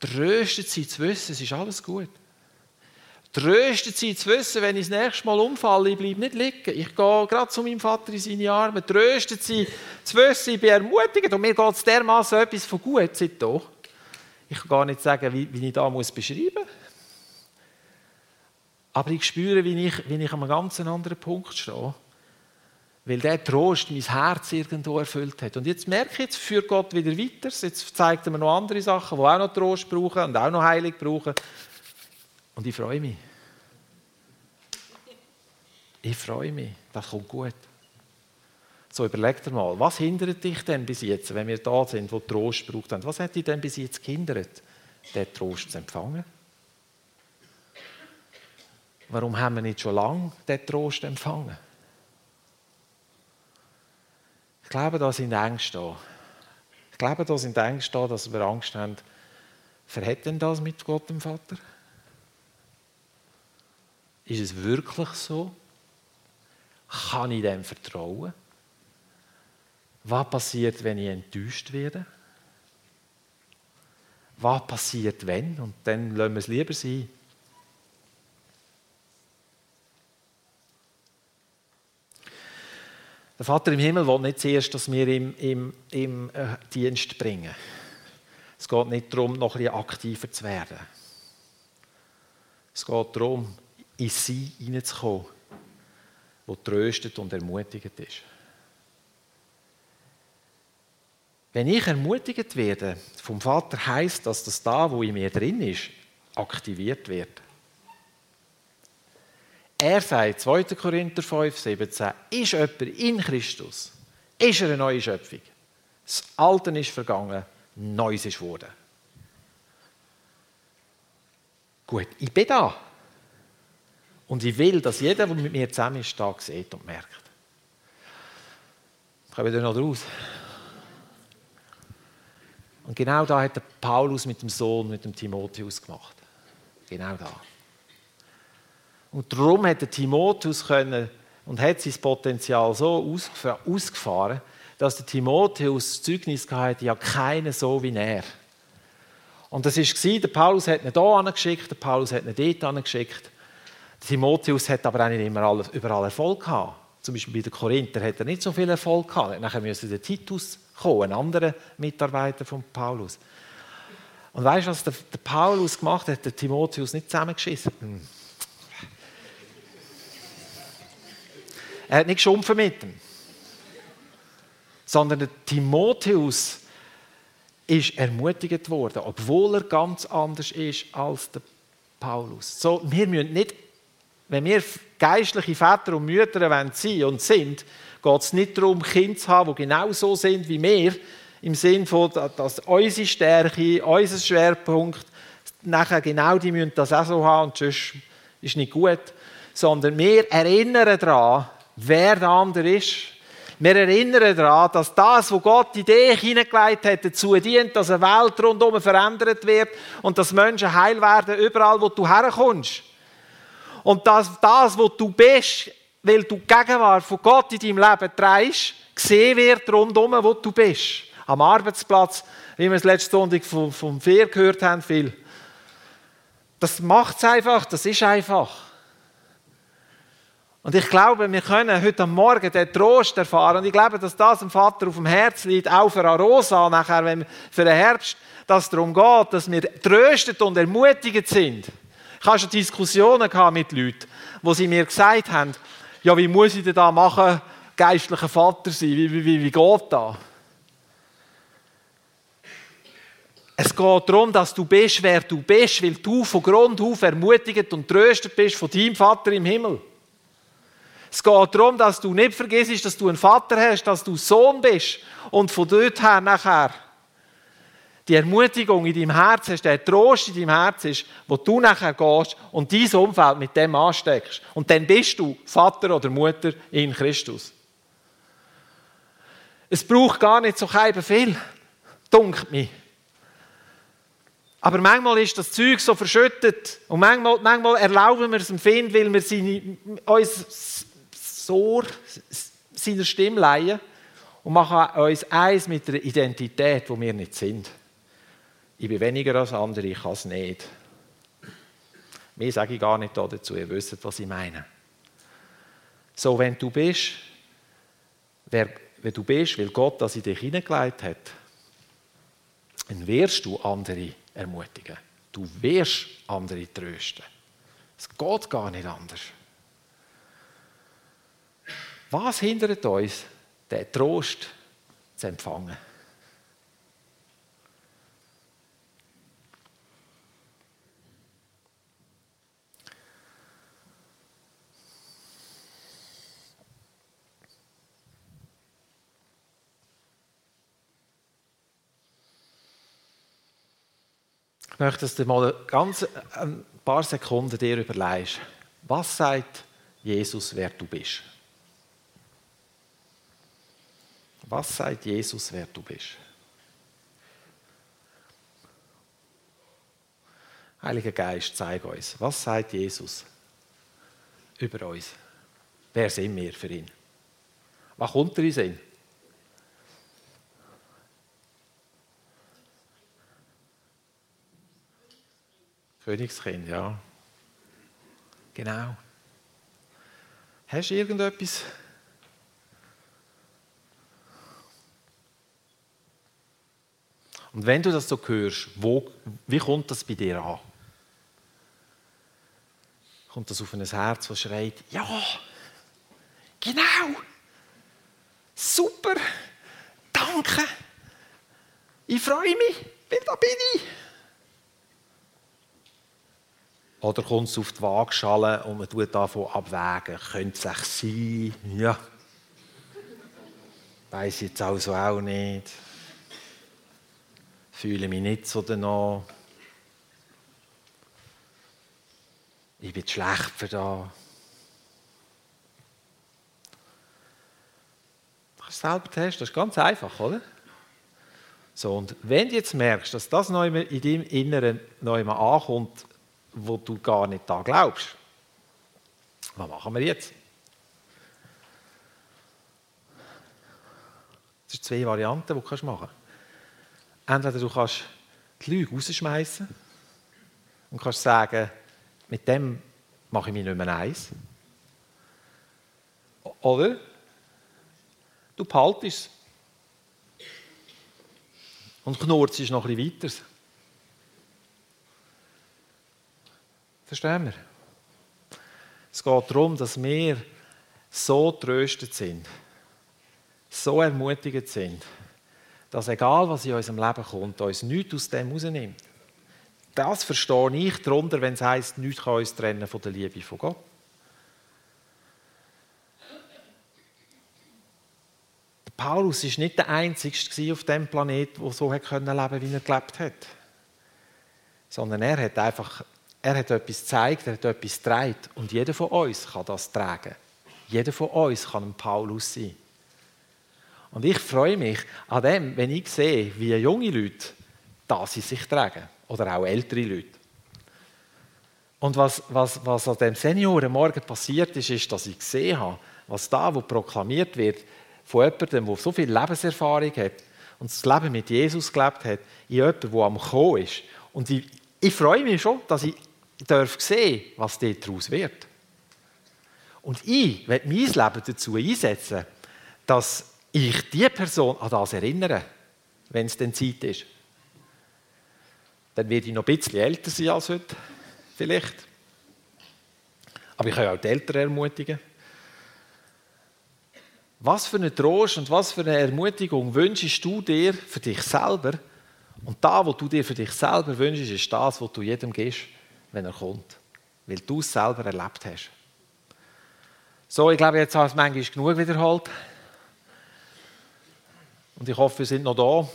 Tröstet sie zu wissen, es ist alles gut. Tröstet sie zu wissen, wenn ich das nächste Mal umfalle, ich bleibe nicht liegen. Ich gehe gerade zu meinem Vater in seine Arme. Tröstet sie zu wissen, ich bin ermutigt und mir geht es dermaßen etwas von gut seit hier. Ich kann gar nicht sagen, wie, wie ich da muss beschreiben muss. Aber ich spüre, wie ich, wie ich an einem ganz anderen Punkt stehe. Weil der Trost mein Herz irgendwo erfüllt hat. Und jetzt merke ich, jetzt führt Gott wieder weiter. Jetzt zeigt er mir noch andere Sachen, die auch noch Trost brauchen und auch noch Heilig brauchen. Und ich freue mich. Ich freue mich, das kommt gut. So, überleg dir mal, was hindert dich denn bis jetzt, wenn wir da sind, wo Trost braucht haben? Was hat dich denn bis jetzt gehindert, den Trost zu empfangen? Warum haben wir nicht schon lange den Trost empfangen? Ich glaube, da sind Ängste da. Ich glaube, da sind Ängste da, dass wir Angst haben, verhält denn das mit Gott, dem Vater? Ist es wirklich so? Kann ich dem vertrauen? Was passiert, wenn ich enttäuscht werde? Was passiert, wenn? Und dann lassen wir es lieber sein. Der Vater im Himmel will nicht zuerst, dass wir ihm im, im äh, Dienst bringen. Es geht nicht darum, noch ein bisschen aktiver zu werden. Es geht darum, in sie hineinzukommen, wo tröstet und ermutigend ist. Wenn ich ermutigt werde vom Vater, heißt das, dass da, wo in mir drin ist, aktiviert wird. Er sagt, 2. Korinther 5, 17, ist jemand in Christus, ist er eine neue Schöpfung. Das Alte ist vergangen, Neues ist geworden. Gut, ich bin da. Und ich will, dass jeder, der mit mir zusammen ist, da sieht und merkt. Kommen wir noch raus? Und genau da hat der Paulus mit dem Sohn, mit dem Timotheus gemacht. Genau da. Und darum hat der Timotheus können und hat sein Potenzial so ausgefahren, dass der Timotheus das Zeugnis hatte, ja keinen so wie er. Und das war, der Paulus hat ihn hier angeschickt, der Paulus hat ihn dort angeschickt. Timotheus hat aber auch nicht immer überall Erfolg gehabt. Zum Beispiel bei den Korinther hat er nicht so viel Erfolg gehabt. Nachher müsste der Titus kommen, ein anderer Mitarbeiter von Paulus. Und weißt du, was der, der, Paulus gemacht hat? Der Timotheus nicht zusammengeschissen. Hm. Er hat nicht geschumpfen mit ihm. Sondern der Timotheus ist ermutigt worden, obwohl er ganz anders ist als der Paulus. So, wir müssen nicht wenn wir geistliche Väter und Mütter sein und sind, geht es nicht darum, Kinder zu haben, die genau so sind wie wir, im Sinne von, dass unsere Stärke, unser Schwerpunkt, nachher genau die müssen das auch so haben und sonst ist nicht gut, sondern wir erinnern daran, wer der andere ist. Wir erinnern daran, dass das, was Gott in dich hineingelegt hat, dazu dient, dass eine Welt rundherum verändert wird und dass Menschen heil werden, überall, wo du herkommst. Und dass das, was du bist, weil du die Gegenwart von Gott in deinem Leben trägst, gesehen wird rundum, wo du bist. Am Arbeitsplatz, wie wir es letzte Sonntag vom, vom Vier gehört haben, viel. Das macht es einfach, das ist einfach. Und ich glaube, wir können heute Morgen den Trost erfahren. Und ich glaube, dass das dem Vater auf dem Herz liegt, auch für Arosa, nachher, wenn, für den Herbst, dass es darum geht, dass wir tröstet und ermutigt sind. Ich hatte schon Diskussionen mit Leuten, wo sie mir gesagt haben, ja, wie muss ich denn da machen, geistlicher Vater sein? Wie, wie, wie, wie geht das? Es geht darum, dass du bist, wer du bist, weil du von Grund auf ermutigt und tröstet bist von deinem Vater im Himmel. Es geht darum, dass du nicht vergisst, dass du einen Vater hast, dass du Sohn bist und von dort her nachher die Ermutigung in deinem Herz hast, der Trost in deinem Herz ist, wo du nachher gehst und dein Umfeld mit dem ansteckst. Und dann bist du Vater oder Mutter in Christus. Es braucht gar nicht so viel, dunkt mich. Aber manchmal ist das Zeug so verschüttet und manchmal, manchmal erlauben wir es dem Find, weil wir seine, uns so seiner Stimme leihen und machen uns eins mit der Identität, wo wir nicht sind. Ich bin weniger als andere, ich kann es nicht. Mehr sage ich gar nicht dazu, ihr wisst, was ich meine. So, wenn du bist, wer, wenn du bist, weil Gott das in dich hineingelegt hat, dann wirst du andere ermutigen. Du wirst andere trösten. Es geht gar nicht anders. Was hindert uns, den Trost zu empfangen? Ich möchte, dass du mal ganz ein paar Sekunden dir überlegst. Was sagt Jesus, wer du bist? Was sagt Jesus, wer du bist? Heiliger Geist, zeig uns, was sagt Jesus über uns? Wer sind wir für ihn? Was kommt er in Sinn? Königskind, ja. Genau. Hast du irgendetwas? Und wenn du das so hörst, wo, wie kommt das bei dir an? Kommt das auf ein Herz, das schreit, ja, genau, super, danke, ich freue mich, weil da bin ich. Oder kommt es auf die Waagschale und man tut davon abwägen, könnte es sein? Ja. Weiß jetzt also auch nicht. Fühle mich nicht so danach. Ich bin schlecht für da. Es selber testen, das ist ganz einfach, oder? So, und wenn du jetzt merkst, dass das in deinem Inneren neu ankommt, wo du gar nicht da glaubst. Was machen wir jetzt? Es sind zwei Varianten, die du machen kannst. Entweder du kannst die Lüge rausschmeißen und kannst sagen, mit dem mache ich mich nicht mehr eins. Oder du behaltest es und knurzt noch ein bisschen weiter. Verstehen wir? Es geht darum, dass wir so tröstet sind, so ermutigt sind, dass egal was in unserem Leben kommt, uns nichts aus dem rausnimmt. Das verstehe ich darunter, wenn es heisst, nichts kann uns trennen von der Liebe von Gott. Paulus war nicht der Einzige auf dem Planeten, der so leben konnte, wie er gelebt hat. Sondern er hat einfach er hat etwas gezeigt, er hat etwas getragen. Und jeder von uns kann das tragen. Jeder von uns kann ein Paulus sein. Und ich freue mich an dem, wenn ich sehe, wie junge Leute das in sich tragen. Oder auch ältere Leute. Und was, was, was an dem Seniorenmorgen passiert ist, ist, dass ich gesehen habe, was da, wo proklamiert wird, von jemandem, der so viel Lebenserfahrung hat und das Leben mit Jesus gelebt hat, in jemandem, der am Kommen ist. Und ich, ich freue mich schon, dass ich darf sehen, was daraus wird. Und ich werde mein Leben dazu einsetzen, dass ich die Person an das erinnere, wenn es denn Zeit ist. Dann werde ich noch ein bisschen älter sein als heute, vielleicht. Aber ich kann auch die Eltern ermutigen. Was für eine Trost und was für eine Ermutigung wünschst du dir für dich selber? Und da, was du dir für dich selber wünschst, ist das, was du jedem gibst, wenn er kommt. Weil du es selber erlebt hast. So, ich glaube, jetzt habe ich es manchmal genug wiederholt. Und ich hoffe, wir sind noch da.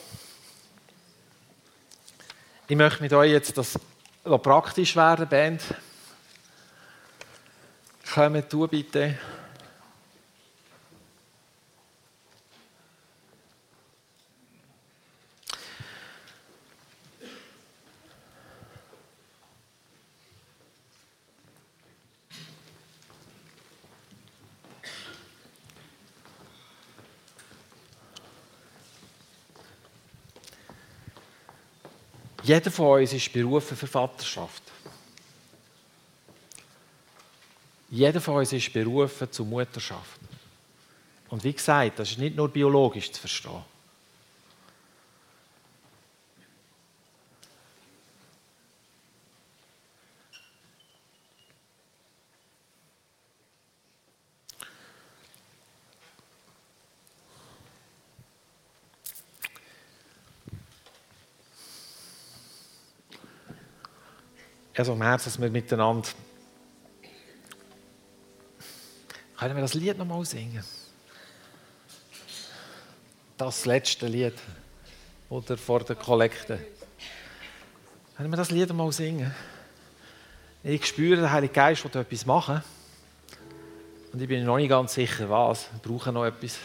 Ich möchte mit euch jetzt das praktisch werden, Band. Kommt du bitte. Jeder von uns ist berufen für Vaterschaft. Jeder von uns ist berufen zur Mutterschaft. Und wie gesagt, das ist nicht nur biologisch zu verstehen. Also im Herzen, dass wir miteinander. Können wir das Lied nochmal singen? Das letzte Lied. Oder vor der Kollekte. Können wir das Lied mal singen? Ich spüre, der Heilige Geist will etwas machen. Und ich bin noch nicht ganz sicher, was. Wir brauchen noch etwas.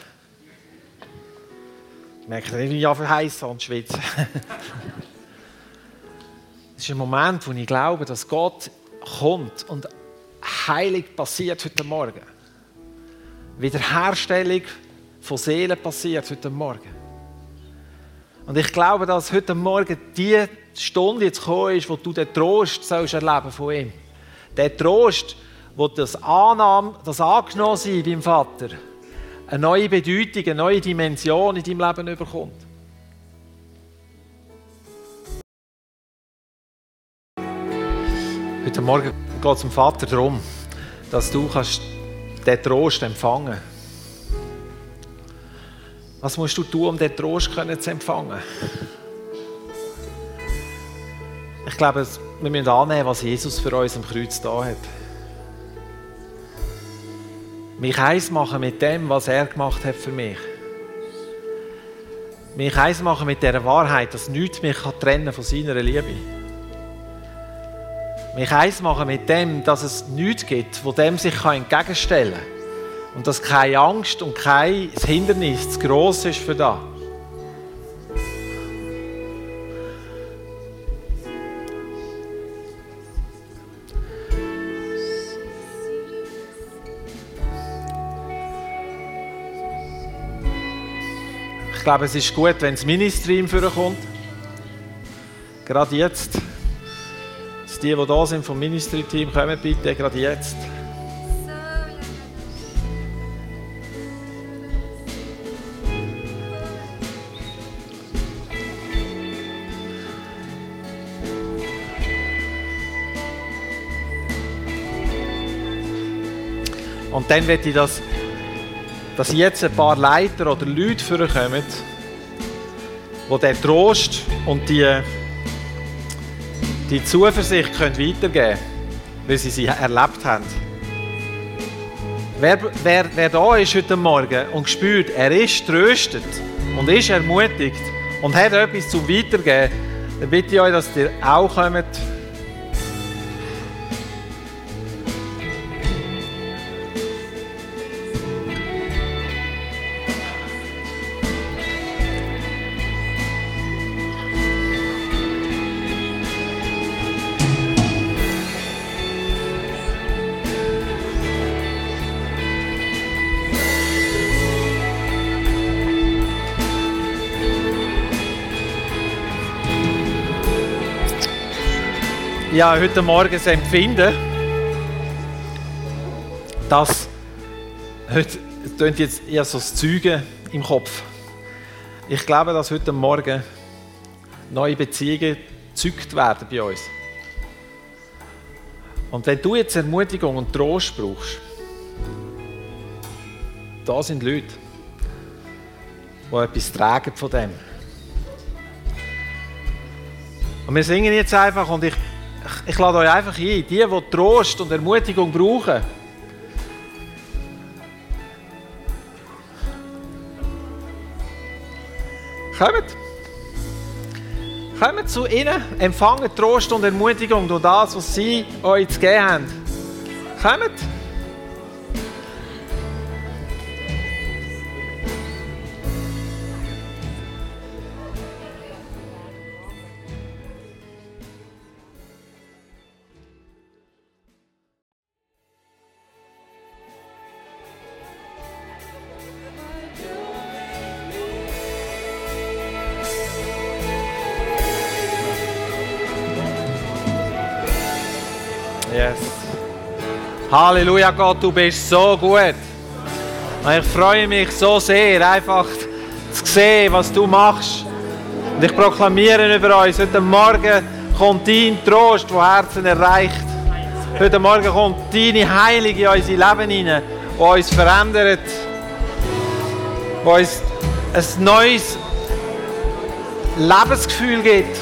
Ich merke nicht, wie ich heiß und schwitze. Ist ein Moment, wo ich glaube, dass Gott kommt und Heilig passiert heute Morgen. Wiederherstellung von Seelen passiert heute Morgen. Und ich glaube, dass heute Morgen die Stunde jetzt gekommen ist, wo du den Trost sollst erleben von ihm. Der Trost, wo das Annahme, das angenommen sein beim Vater, eine neue Bedeutung, eine neue Dimension in deinem Leben bekommt. Heute Morgen geht es dem Vater darum, dass du kannst den Trost empfangen kannst. Was musst du tun, um den Trost zu empfangen? Ich glaube, wir müssen annehmen, was Jesus für uns am Kreuz da hat. Mich eins machen mit dem, was er gemacht hat für mich. Mich eins machen mit der Wahrheit, dass nichts mich trennen kann von seiner Liebe mich eins machen mit dem, dass es nichts gibt, wo dem sich entgegenstellen kann. Und dass keine Angst und kein Hindernis zu gross ist für das. Ich glaube, es ist gut, wenn das Ministream vorkommt. Gerade jetzt die, die da sind vom Ministry-Team, kommen bitte gerade jetzt. Und dann möchte ich, dass, dass jetzt ein paar Leiter oder Leute vorkommen, die den Trost und die die Zuversicht können weitergeben weil sie sie erlebt haben. Wer, wer, wer da ist heute Morgen und spürt, er ist tröstet und ist ermutigt und hat etwas zum Weitergeben, dann bitte ich euch, dass ihr auch kommt ja heute Morgen das Empfinden, dass heute klingt jetzt eher so das Zeugen im Kopf. Ich glaube, dass heute Morgen neue Beziehungen gezeugt werden bei uns. Und wenn du jetzt Ermutigung und Trost brauchst, da sind Leute. die etwas tragen von dem. Und wir singen jetzt einfach und ich, ich, lade euch einfach ein, die, die Trost und Ermutigung brauchen, kommt. Kommt zu ihnen, empfangen Trost und Ermutigung durch das, was sie euch zu geben haben. Kommt. Halleluja, Gott, du bist so gut. Ich freue mich so sehr, einfach zu sehen, was du machst. Und ich proklamiere über uns, heute Morgen kommt dein Trost, der Herzen erreicht. Heute Morgen kommt deine Heilung in unser Leben hinein, die uns verändert, die uns ein neues Lebensgefühl gibt.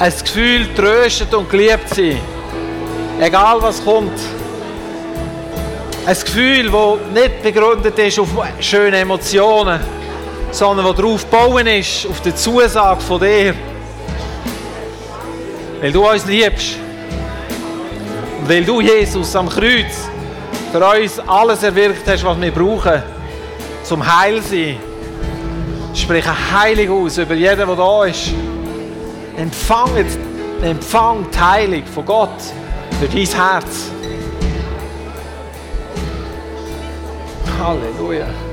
ein Gefühl, tröstet und geliebt zu sein. Egal was kommt. Ein Gefühl, das nicht begründet ist auf schöne Emotionen, sondern das darauf bauen ist, auf die Zusage von dir. Weil du uns liebst. Und weil du, Jesus, am Kreuz für uns alles erwirkt hast, was wir brauchen, zum Heil sein. Sprich Heilung aus über jeden, der da ist. Empfangt, empfangt die Heilung von Gott für dein Herz. Halleluja.